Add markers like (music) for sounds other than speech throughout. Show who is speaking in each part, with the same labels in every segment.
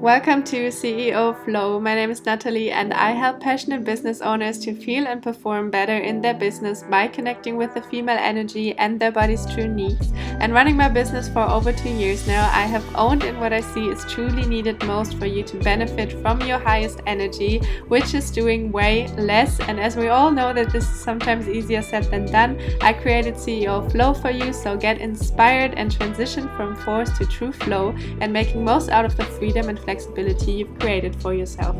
Speaker 1: Welcome to CEO Flow. My name is Natalie, and I help passionate business owners to feel and perform better in their business by connecting with the female energy and their body's true needs. And running my business for over two years now, I have owned in what I see is truly needed most for you to benefit from your highest energy, which is doing way less. And as we all know that this is sometimes easier said than done, I created CEO Flow for you. So get inspired and transition from force to true flow and making most out of the freedom and flexibility you've created for yourself.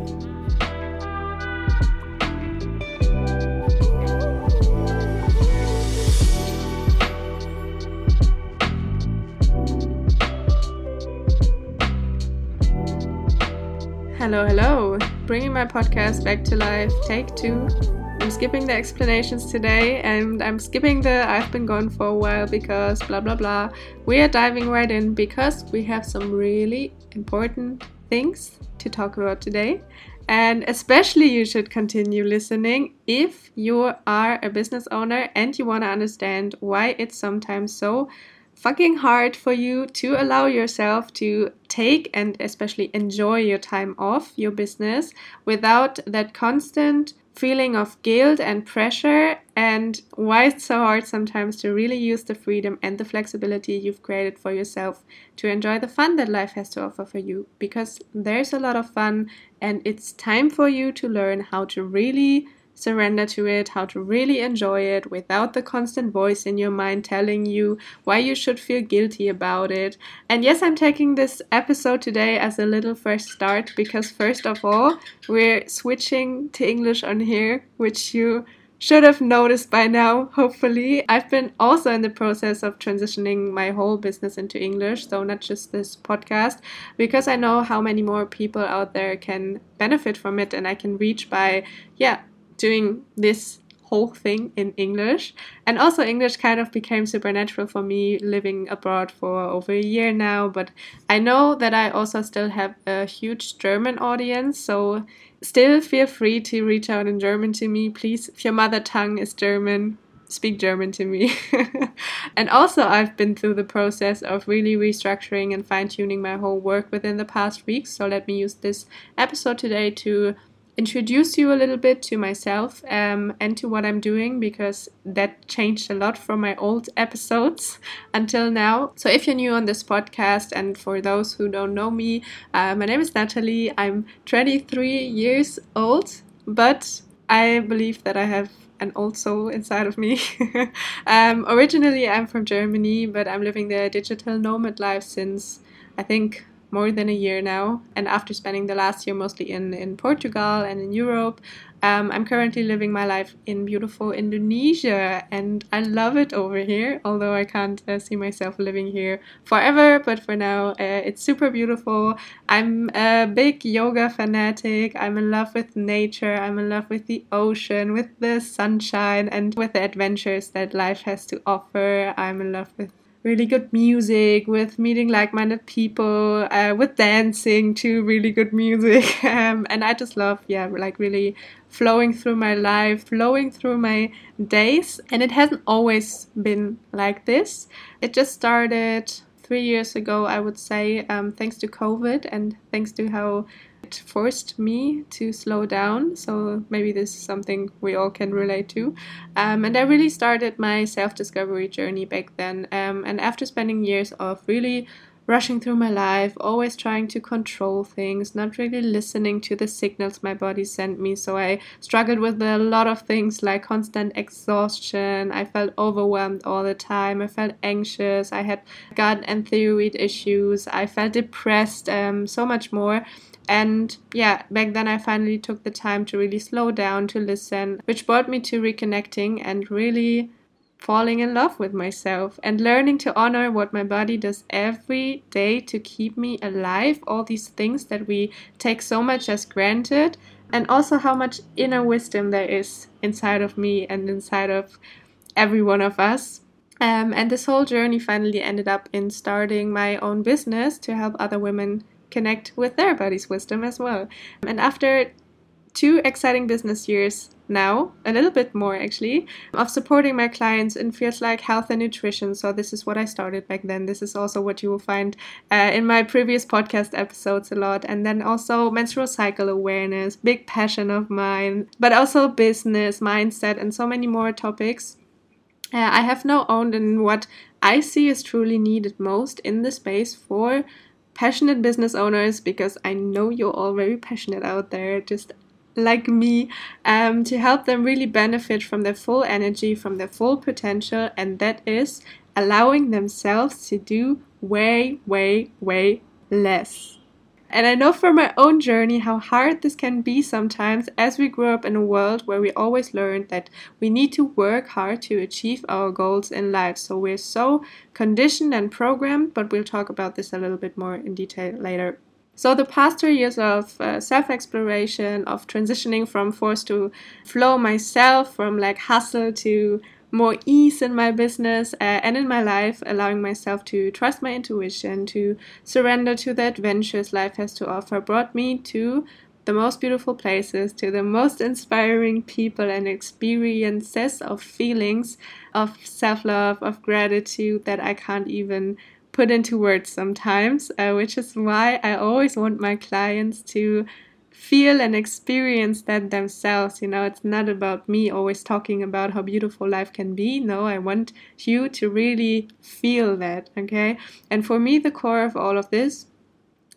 Speaker 1: Hello, hello. Bringing my podcast back to life, take two. I'm skipping the explanations today and I'm skipping the I've been gone for a while because blah blah blah. We are diving right in because we have some really important things to talk about today. And especially, you should continue listening if you are a business owner and you want to understand why it's sometimes so fucking hard for you to allow yourself to take and especially enjoy your time off your business without that constant feeling of guilt and pressure, and why it's so hard sometimes to really use the freedom and the flexibility you've created for yourself to enjoy the fun that life has to offer for you. Because there's a lot of fun, and it's time for you to learn how to really surrender to it, how to really enjoy it without the constant voice in your mind telling you why you should feel guilty about it. And yes, I'm taking this episode today as a little fresh start because, first of all, we're switching to English on here, which you should have noticed by now, hopefully. I've been also in the process of transitioning my whole business into English, so not just this podcast, because I know how many more people out there can benefit from it and I can reach by, yeah, doing this whole thing in English. And also, English kind of became supernatural for me living abroad for over a year now. But I know that I also still have a huge German audience. So, still feel free to reach out in German to me. Please, if your mother tongue is German, speak German to me. (laughs) and also, I've been through the process of really restructuring and fine tuning my whole work within the past weeks. So, let me use this episode today to introduce you a little bit to myself um, and to what I'm doing because that changed a lot from my old episodes (laughs) until now. So, if you're new on this podcast, and for those who don't know me, uh, my name is Natalie. I'm 23 years old, but I believe that I have an old soul inside of me. (laughs) um, originally, I'm from Germany, but I'm living the digital nomad life since I think more than a year now. And after spending the last year mostly in, in Portugal and in Europe, um, I'm currently living my life in beautiful Indonesia and I love it over here, although I can't uh, see myself living here forever. But for now, uh, it's super beautiful. I'm a big yoga fanatic. I'm in love with nature. I'm in love with the ocean, with the sunshine, and with the adventures that life has to offer. I'm in love with really good music, with meeting like minded people, uh, with dancing to really good music. (laughs) Um, and I just love, yeah, like really flowing through my life, flowing through my days. And it hasn't always been like this. It just started three years ago, I would say, um, thanks to COVID and thanks to how it forced me to slow down. So maybe this is something we all can relate to. Um, and I really started my self discovery journey back then. Um, and after spending years of really rushing through my life, always trying to control things, not really listening to the signals my body sent me. So I struggled with a lot of things like constant exhaustion. I felt overwhelmed all the time. I felt anxious. I had gut and thyroid issues. I felt depressed, um, so much more. And yeah, back then I finally took the time to really slow down, to listen, which brought me to reconnecting and really falling in love with myself and learning to honor what my body does every day to keep me alive. All these things that we take so much as granted, and also how much inner wisdom there is inside of me and inside of every one of us. Um, and this whole journey finally ended up in starting my own business to help other women connect with their body's wisdom as well. And after two exciting business years now, a little bit more actually, of supporting my clients in fields like health and nutrition. So, this is what I started back then. This is also what you will find uh, in my previous podcast episodes a lot. And then also menstrual cycle awareness, big passion of mine, but also business, mindset, and so many more topics. Uh, I have now owned in what I see is truly needed most in the space for passionate business owners because I know you're all very passionate out there, just like me, um, to help them really benefit from their full energy, from their full potential, and that is allowing themselves to do way, way, way less. And I know from my own journey how hard this can be sometimes as we grow up in a world where we always learned that we need to work hard to achieve our goals in life. So we're so conditioned and programmed, but we'll talk about this a little bit more in detail later. So, the past three years of uh, self exploration, of transitioning from force to flow myself, from like hustle to more ease in my business uh, and in my life, allowing myself to trust my intuition, to surrender to the adventures life has to offer, brought me to the most beautiful places, to the most inspiring people and experiences of feelings of self love, of gratitude that I can't even put into words sometimes, uh, which is why I always want my clients to feel and experience that themselves. You know, it's not about me always talking about how beautiful life can be. No, I want you to really feel that, okay? And for me, the core of all of this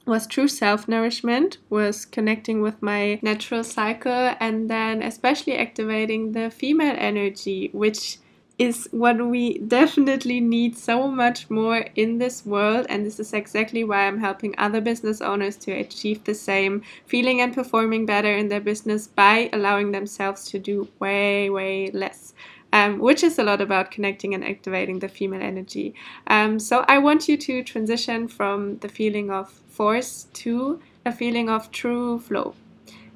Speaker 1: was true self nourishment, was connecting with my natural cycle, and then especially activating the female energy, which is what we definitely need so much more in this world. And this is exactly why I'm helping other business owners to achieve the same feeling and performing better in their business by allowing themselves to do way, way less. Um, which is a lot about connecting and activating the female energy. Um, so I want you to transition from the feeling of force to a feeling of true flow.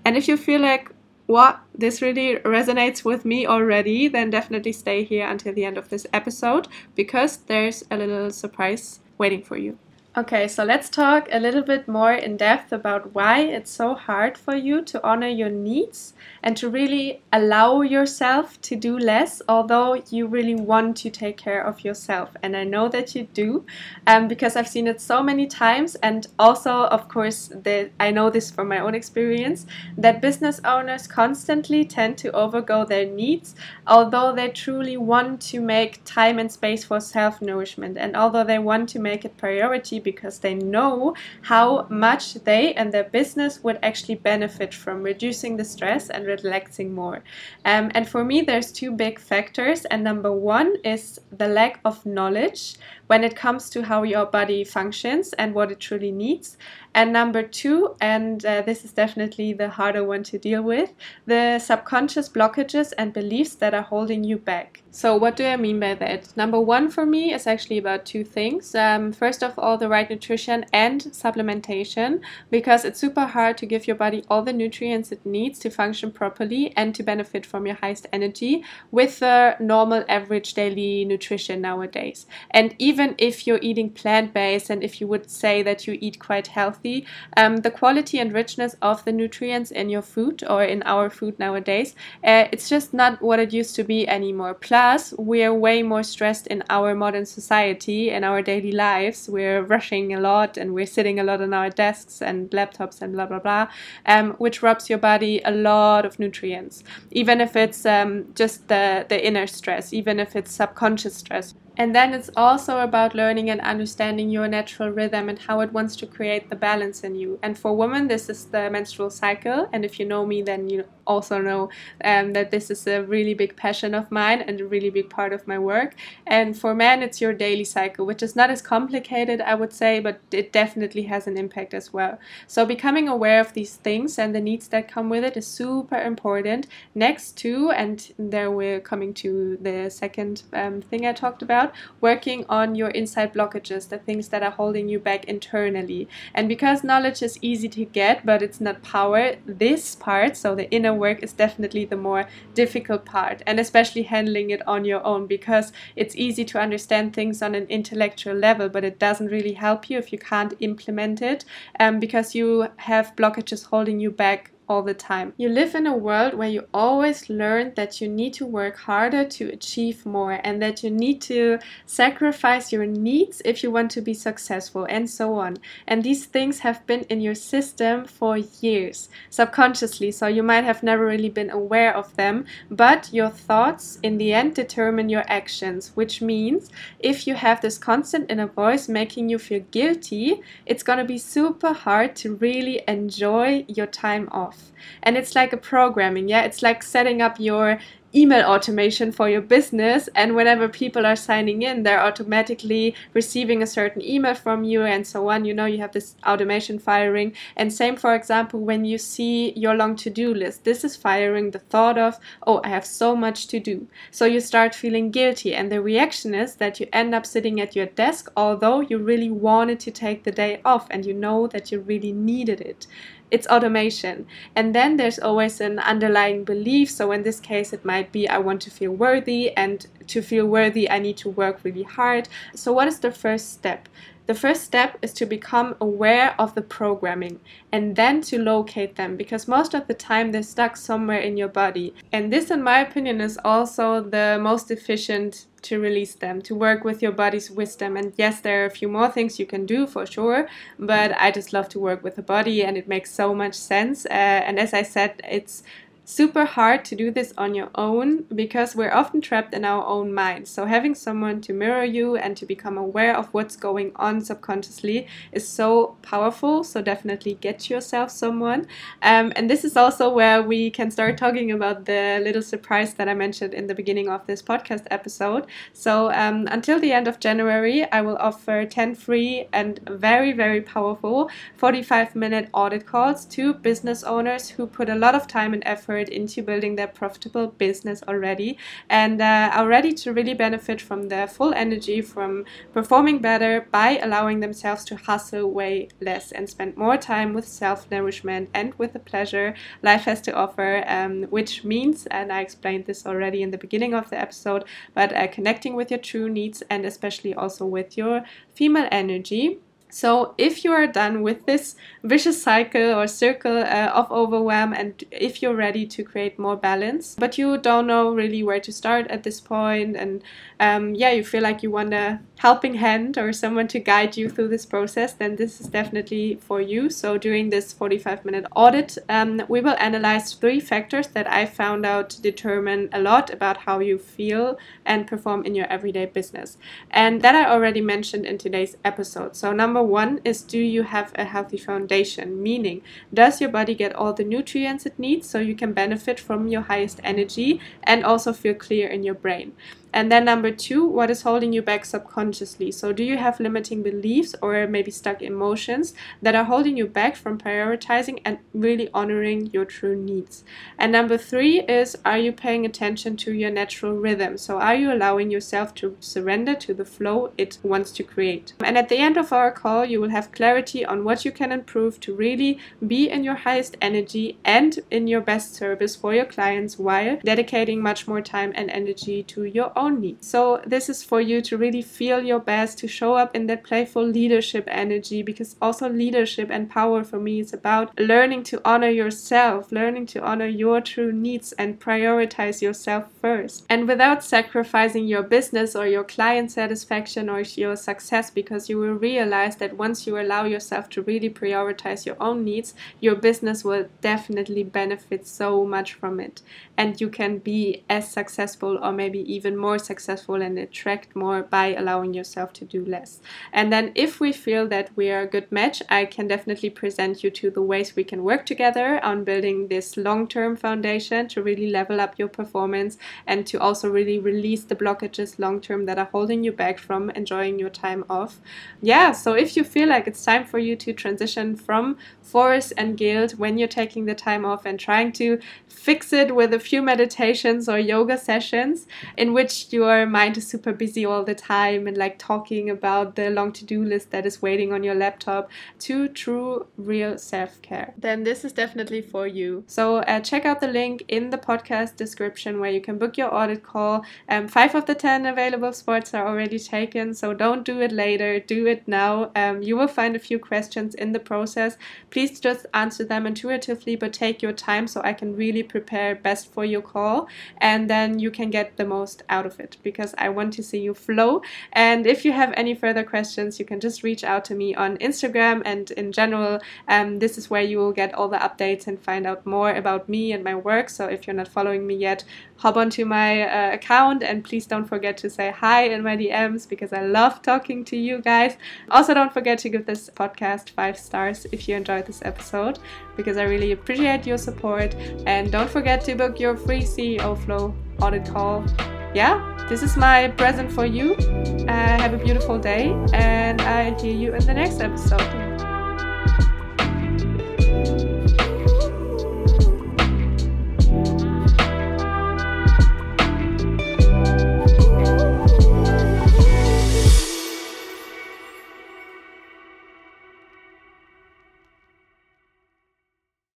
Speaker 1: And if you feel like what this really resonates with me already, then definitely stay here until the end of this episode because there's a little surprise waiting for you. Okay, so let's talk a little bit more in depth about why it's so hard for you to honor your needs and to really allow yourself to do less, although you really want to take care of yourself. And I know that you do um, because I've seen it so many times. And also, of course, that I know this from my own experience that business owners constantly tend to overgo their needs, although they truly want to make time and space for self nourishment. And although they want to make it priority because they know how much they and their business would actually benefit from reducing the stress and relaxing more. Um, and for me, there's two big factors. And number one is the lack of knowledge when it comes to how your body functions and what it truly needs. And number two, and uh, this is definitely the harder one to deal with, the subconscious blockages and beliefs that are holding you back. So, what do I mean by that? Number one for me is actually about two things. Um, first of all, the right nutrition and supplementation, because it's super hard to give your body all the nutrients it needs to function properly and to benefit from your highest energy with the normal average daily nutrition nowadays. And even if you're eating plant based and if you would say that you eat quite healthy, um, the quality and richness of the nutrients in your food or in our food nowadays, uh, it's just not what it used to be anymore. Plus, Plus, we're way more stressed in our modern society in our daily lives. We're rushing a lot and we're sitting a lot on our desks and laptops and blah blah blah, um, which robs your body a lot of nutrients. Even if it's um, just the the inner stress, even if it's subconscious stress. And then it's also about learning and understanding your natural rhythm and how it wants to create the balance in you. And for women, this is the menstrual cycle. And if you know me, then you also know um, that this is a really big passion of mine and a really big part of my work. And for men, it's your daily cycle, which is not as complicated, I would say, but it definitely has an impact as well. So becoming aware of these things and the needs that come with it is super important. Next to, and there we're coming to the second um, thing I talked about about working on your inside blockages, the things that are holding you back internally. And because knowledge is easy to get, but it's not power, this part, so the inner work, is definitely the more difficult part, and especially handling it on your own because it's easy to understand things on an intellectual level, but it doesn't really help you if you can't implement it um, because you have blockages holding you back all the time. You live in a world where you always learn that you need to work harder to achieve more and that you need to sacrifice your needs if you want to be successful and so on. And these things have been in your system for years, subconsciously, so you might have never really been aware of them, but your thoughts in the end determine your actions, which means if you have this constant inner voice making you feel guilty, it's going to be super hard to really enjoy your time off. And it's like a programming, yeah? It's like setting up your email automation for your business and whenever people are signing in they're automatically receiving a certain email from you and so on. You know you have this automation firing. And same for example when you see your long to-do list this is firing the thought of oh i have so much to do. So you start feeling guilty and the reaction is that you end up sitting at your desk although you really wanted to take the day off and you know that you really needed it it's automation. And then there's always an underlying belief. So in this case, it might be I want to feel worthy, and to feel worthy, I need to work really hard. So, what is the first step? The first step is to become aware of the programming and then to locate them because most of the time they're stuck somewhere in your body. And this, in my opinion, is also the most efficient to release them, to work with your body's wisdom. And yes, there are a few more things you can do for sure, but I just love to work with the body and it makes so much sense. Uh, and as I said, it's super hard to do this on your own because we're often trapped in our own minds. So, having someone to mirror you and to become aware of what's going on subconsciously is so powerful. So, definitely get yourself someone. Um, and this is also where we can start talking about the little surprise that I mentioned in the beginning of this podcast episode. So, um, until the end of January, I will offer 10 free and very, very powerful 45 minute audit calls to business owners who put a lot of time and effort effort into building their profitable business already and uh, are ready to really benefit from their full energy from performing better by allowing themselves to hustle way less and spend more time with self nourishment and with the pleasure life has to offer, um, which means, and I explained this already in the beginning of the episode, but uh, connecting with your true needs and especially also with your female energy. So, if you are done with this vicious cycle or circle uh, of overwhelm, and if you're ready to create more balance, but you don't know really where to start at this point, and um, yeah, you feel like you want a helping hand or someone to guide you through this process, then this is definitely for you. So, during this 45 minute audit, um, we will analyze three factors that I found out to determine a lot about how you feel and perform in your everyday business. And that I already mentioned in today's episode. So, number one is do you have a healthy foundation? Meaning, does your body get all the nutrients it needs so you can benefit from your highest energy and also feel clear in your brain? And then number two, what is holding you back subconsciously? So do you have limiting beliefs or maybe stuck emotions that are holding you back from prioritizing and really honoring your true needs? And number three is, are you paying attention to your natural rhythm? So are you allowing yourself to surrender to the flow it wants to create? And at the end of our call, you will have clarity on what you can improve to really be in your highest energy and in your best service for your clients while dedicating much more time and energy to your own needs. So, this is for you to really feel your best, to show up in that playful leadership energy, because also leadership and power for me is about learning to honor yourself, learning to honor your true needs and prioritize yourself first. And without sacrificing your business or your client satisfaction or your success, because you will realize that once you allow yourself to really prioritize your own needs, your business will definitely benefit so much from it. And you can be as successful or maybe even more successful and attract more by allowing yourself to do less. And then, if we feel that we are a good match, I can definitely present you to the ways we can work together on building this long term foundation to really level up your performance and to also really release the blockages long term that are holding you back from enjoying your time off. Yeah, so if you feel like it's time for you to transition from force and guilt when you're taking the time off and trying to fix it with a few meditations or yoga sessions in which your mind is super busy all the time and like talking about the long to do list that is waiting on your laptop to true, real self care, then this is definitely for you. So uh, check out the link in the podcast description where you can book your audit call. Um, five of the 10 available spots are already taken, so don't do it later, do it now. Um, you will find a few questions in the process. Please just answer them intuitively, but take your time so I can really prepare best for your call and then you can get the most out of it because I want to see you flow. And if you have any further questions, you can just reach out to me on Instagram and in general, um, this is where you will get all the updates and find out more about me and my work. So if you're not following me yet, hop onto my uh, account and please don't forget to say hi in my DMs because I love talking to you guys. Also, don't forget to give this podcast five stars if you enjoyed this episode because I really appreciate your support. And don't forget to book your free CEO Flow audit call. Yeah, this is my present for you. Uh, have a beautiful day, and I hear you in the next episode.